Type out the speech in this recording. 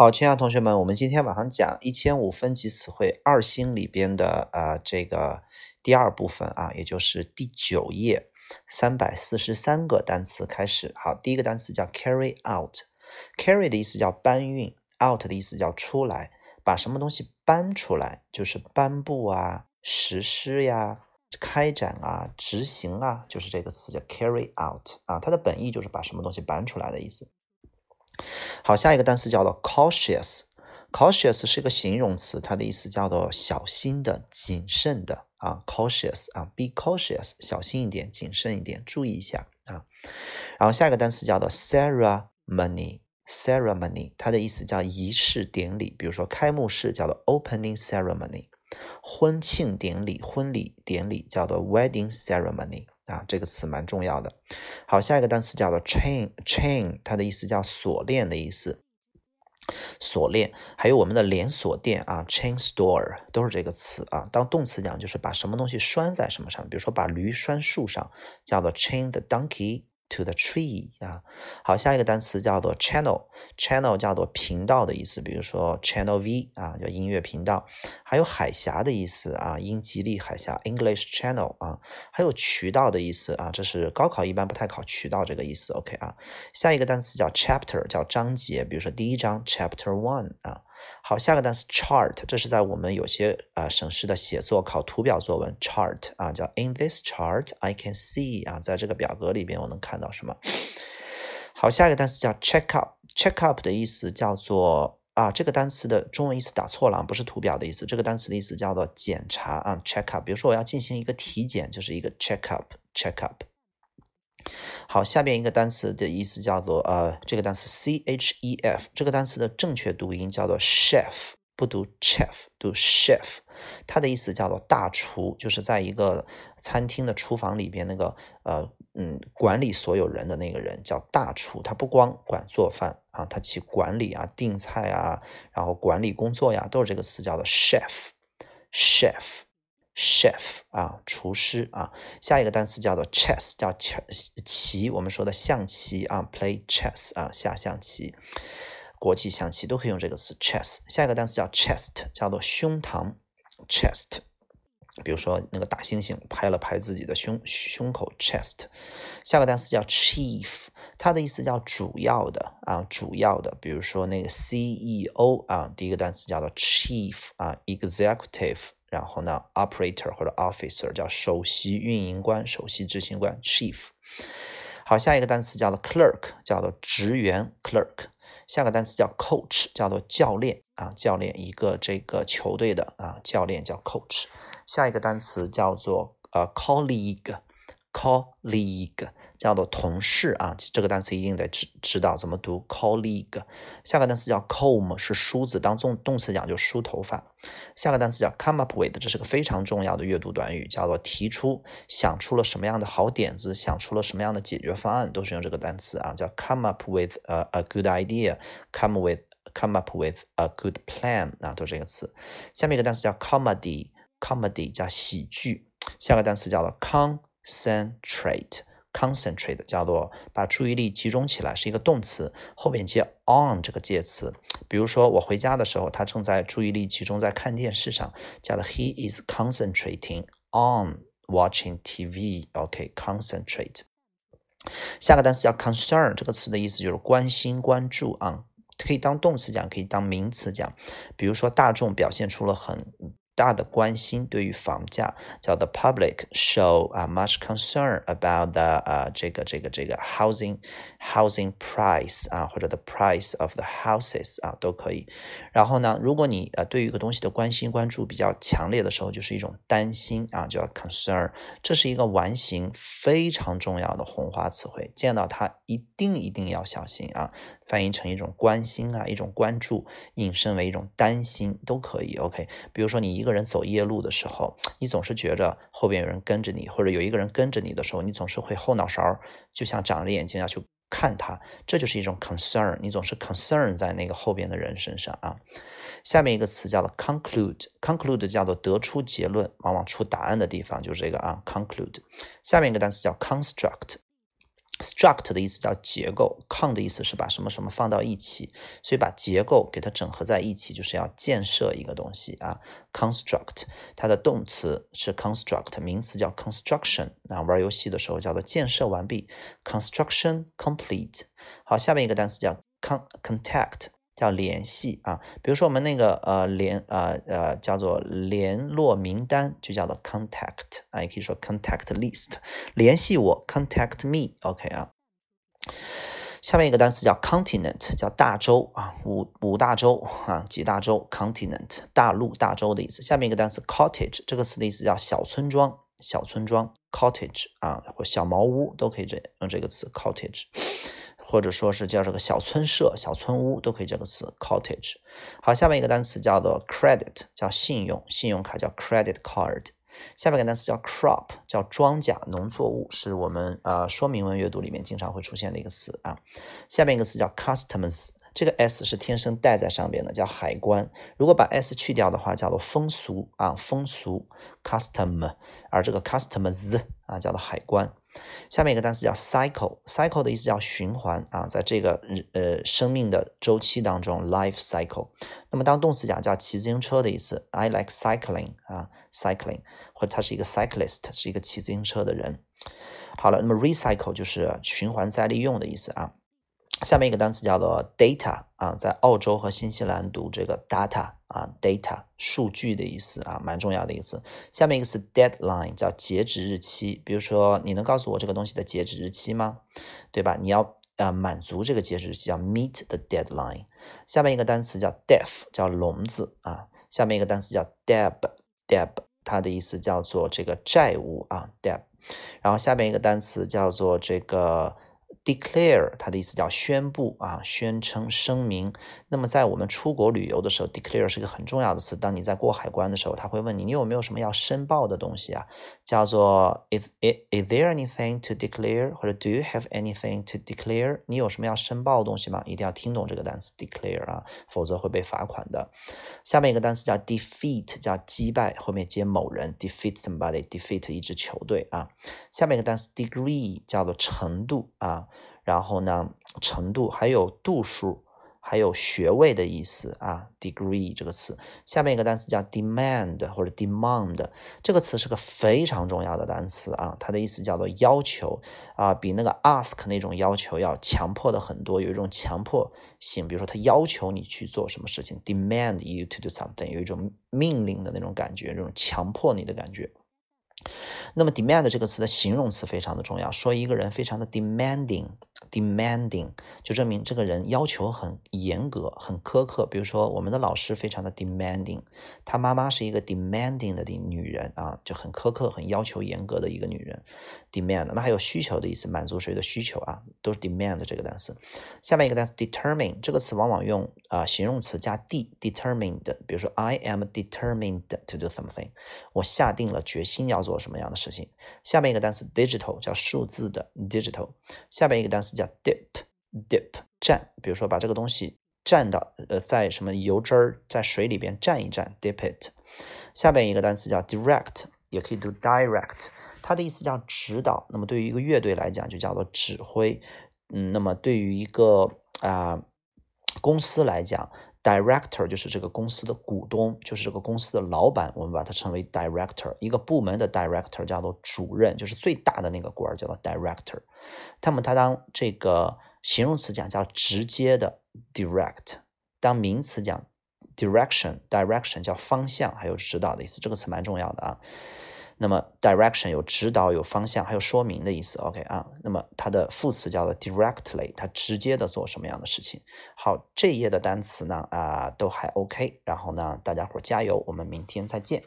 好，亲爱的同学们，我们今天晚上讲一千五分级词汇二星里边的呃这个第二部分啊，也就是第九页三百四十三个单词开始。好，第一个单词叫 carry out，carry 的意思叫搬运，out 的意思叫出来，把什么东西搬出来，就是颁布啊、实施呀、开展啊、执行啊，就是这个词叫 carry out 啊，它的本意就是把什么东西搬出来的意思。好，下一个单词叫做 cautious，cautious 是一个形容词，它的意思叫做小心的、谨慎的啊，cautious 啊，be cautious，小心一点、谨慎一点、注意一下啊。然后下一个单词叫做 ceremony，ceremony 它的意思叫仪式典礼，比如说开幕式叫做 opening ceremony，婚庆典礼、婚礼典礼叫做 wedding ceremony。啊，这个词蛮重要的。好，下一个单词叫做 chain，chain，它的意思叫锁链的意思。锁链，还有我们的连锁店啊，chain store 都是这个词啊。当动词讲，就是把什么东西拴在什么上，比如说把驴拴树上，叫做 chain the donkey。To the tree 啊，好，下一个单词叫做 channel，channel 叫做频道的意思，比如说 channel V 啊，叫音乐频道，还有海峡的意思啊，英吉利海峡 English Channel 啊，还有渠道的意思啊，这是高考一般不太考渠道这个意思，OK 啊，下一个单词叫 chapter，叫章节，比如说第一章 Chapter One 啊。好，下个单词 chart，这是在我们有些啊省市的写作考图表作文 chart 啊，叫 In this chart I can see 啊，在这个表格里边我能看到什么？好，下一个单词叫 check up，check up 的意思叫做啊，这个单词的中文意思打错了，不是图表的意思，这个单词的意思叫做检查啊，check up。比如说我要进行一个体检，就是一个 check up，check up。好，下边一个单词的意思叫做呃，这个单词 c h e f，这个单词的正确读音叫做 chef，不读 chef，读 chef，它的意思叫做大厨，就是在一个餐厅的厨房里边那个呃嗯管理所有人的那个人叫大厨，他不光管做饭啊，他去管理啊订菜啊，然后管理工作呀，都是这个词叫做 chef，chef Chef 啊，厨师啊，下一个单词叫做 chess，叫棋棋，我们说的象棋啊，play chess 啊，下象棋，国际象棋都可以用这个词 chess。下一个单词叫 chest，叫做胸膛 chest，比如说那个大猩猩拍了拍自己的胸胸口 chest。下个单词叫 chief，它的意思叫主要的啊，主要的，比如说那个 CEO 啊，第一个单词叫做 chief 啊，executive。然后呢，operator 或者 officer 叫首席运营官、首席执行官 chief。好，下一个单词叫做 clerk，叫做职员 clerk。下个单词叫 coach，叫做教练啊，教练一个这个球队的啊教练叫 coach。下一个单词叫做呃 colleague，colleague。叫做同事啊，这个单词一定得知知道怎么读。colleague，下个单词叫 comb，是梳子，当动动词讲就梳头发。下个单词叫 come up with，这是个非常重要的阅读短语，叫做提出，想出了什么样的好点子，想出了什么样的解决方案，都是用这个单词啊，叫 come up with a a good idea，come with come up with a good plan 啊，都是这个词。下面一个单词叫 comedy，comedy 叫喜剧。下个单词叫做 concentrate。Concentrate 叫做把注意力集中起来，是一个动词，后面接 on 这个介词。比如说我回家的时候，他正在注意力集中在看电视上，叫做 he is concentrating on watching TV。OK，concentrate。下个单词叫 concern，这个词的意思就是关心、关注啊，可以当动词讲，可以当名词讲。比如说大众表现出了很。大的关心对于房价，叫 the public show 啊 much concern about the 呃这个这个这个 housing housing price 啊或者 the price of the houses 啊都可以。然后呢，如果你呃对于一个东西的关心关注比较强烈的时候，就是一种担心啊，叫 concern。这是一个完形非常重要的红花词汇，见到它一定一定要小心啊。翻译成一种关心啊，一种关注，引申为一种担心都可以。OK，比如说你一个人走夜路的时候，你总是觉着后边有人跟着你，或者有一个人跟着你的时候，你总是会后脑勺就像长着眼睛要去看他，这就是一种 concern，你总是 concern 在那个后边的人身上啊。下面一个词叫做 conclude，conclude 叫做得出结论，往往出答案的地方就是这个啊 conclude。下面一个单词叫 construct。Struct 的意思叫结构，con 的意思是把什么什么放到一起，所以把结构给它整合在一起，就是要建设一个东西啊。construct 它的动词是 construct，名词叫 construction。那玩游戏的时候叫做建设完毕，construction complete。好，下面一个单词叫 con contact，叫联系啊。比如说我们那个呃联呃呃叫做联络名单，就叫做 contact 啊，也可以说 contact list，联系我 contact me，OK 啊。下面一个单词叫 continent，叫大洲啊，五五大洲啊，几大洲 continent，大陆大洲的意思。下面一个单词 cottage，这个词的意思叫小村庄，小村庄 cottage 啊，或小茅屋都可以这用这个词 cottage。或者说是叫这个小村舍、小村屋都可以这个词 cottage。好，下面一个单词叫做 credit，叫信用，信用卡叫 credit card。下面一个单词叫 crop，叫庄稼、农作物，是我们呃说明文阅读里面经常会出现的一个词啊。下面一个词叫 customs，这个 s 是天生带在上边的，叫海关。如果把 s 去掉的话，叫做风俗啊，风俗 custom，而这个 customs 啊叫做海关。下面一个单词叫 cycle，cycle 的意思叫循环啊，在这个呃生命的周期当中，life cycle。那么当动词讲叫骑自行车的意思，I like cycling 啊，cycling，或者他是一个 cyclist，是一个骑自行车的人。好了，那么 recycle 就是循环再利用的意思啊。下面一个单词叫做 data 啊，在澳洲和新西兰读这个 data 啊，data 数据的意思啊，蛮重要的意思。下面一个是 deadline，叫截止日期。比如说，你能告诉我这个东西的截止日期吗？对吧？你要呃满足这个截止日期，叫 meet the deadline。下面一个单词叫 deaf，叫聋子啊。下面一个单词叫 deb debt 它的意思叫做这个债务啊，debt。然后下面一个单词叫做这个。Declare 它的意思叫宣布啊，宣称、声明。那么在我们出国旅游的时候，declare 是个很重要的词。当你在过海关的时候，他会问你，你有没有什么要申报的东西啊？叫做 is is there anything to declare？或者 do you have anything to declare？你有什么要申报的东西吗？一定要听懂这个单词 declare 啊，否则会被罚款的。下面一个单词叫 defeat，叫击败，后面接某人，defeat somebody，defeat 一支球队啊。下面一个单词 degree，叫做程度啊。然后呢，程度还有度数，还有学位的意思啊，degree 这个词。下面一个单词叫 demand 或者 demand，这个词是个非常重要的单词啊，它的意思叫做要求啊，比那个 ask 那种要求要强迫的很多，有一种强迫性。比如说，他要求你去做什么事情，demand you to do something，有一种命令的那种感觉，这种强迫你的感觉。那么 demand 这个词的形容词非常的重要，说一个人非常的 demanding Demanding 就证明这个人要求很严格、很苛刻。比如说我们的老师非常的 demanding，他妈妈是一个 demanding 的女人啊，就很苛刻、很要求严格的一个女人。demand 那还有需求的意思，满足谁的需求啊，都是 demand 这个单词。下面一个单词 determine 这个词往往用啊形容词加 d，determined。比如说 I am determined to do something，我下定了决心要做。做什么样的事情？下面一个单词 digital 叫数字的 digital，下面一个单词叫 dip，dip 蘸，比如说把这个东西蘸到呃在什么油汁儿在水里边蘸一蘸，dip it。下边一个单词叫 direct，也可以读 direct，它的意思叫指导。那么对于一个乐队来讲，就叫做指挥。嗯，那么对于一个啊公司来讲。Director 就是这个公司的股东，就是这个公司的老板，我们把它称为 Director。一个部门的 Director 叫做主任，就是最大的那个官叫做 Director。那么它当这个形容词讲叫直接的 Direct，当名词讲 Direction，Direction 叫方向还有指导的意思，这个词蛮重要的啊。那么 direction 有指导、有方向，还有说明的意思。OK 啊，那么它的副词叫做 directly，它直接的做什么样的事情？好，这一页的单词呢啊都还 OK，然后呢大家伙加油，我们明天再见。